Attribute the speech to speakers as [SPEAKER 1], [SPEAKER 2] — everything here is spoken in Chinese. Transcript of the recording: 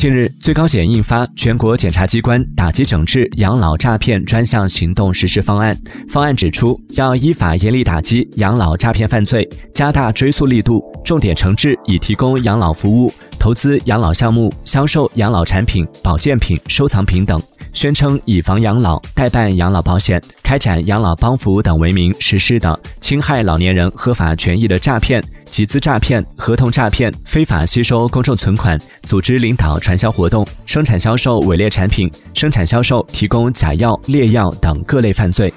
[SPEAKER 1] 近日，最高检印发《全国检察机关打击整治养老诈骗专项行动实施方案》。方案指出，要依法严厉打击养老诈骗犯罪，加大追诉力度，重点惩治以提供养老服务、投资养老项目、销售养老产品、保健品、收藏品等，宣称以房养老、代办养老保险、开展养老帮扶等为名实施的侵害老年人合法权益的诈骗。集资诈骗、合同诈骗、非法吸收公众存款、组织领导传销活动、生产销售伪劣产品、生产销售提供假药、劣药等各类犯罪。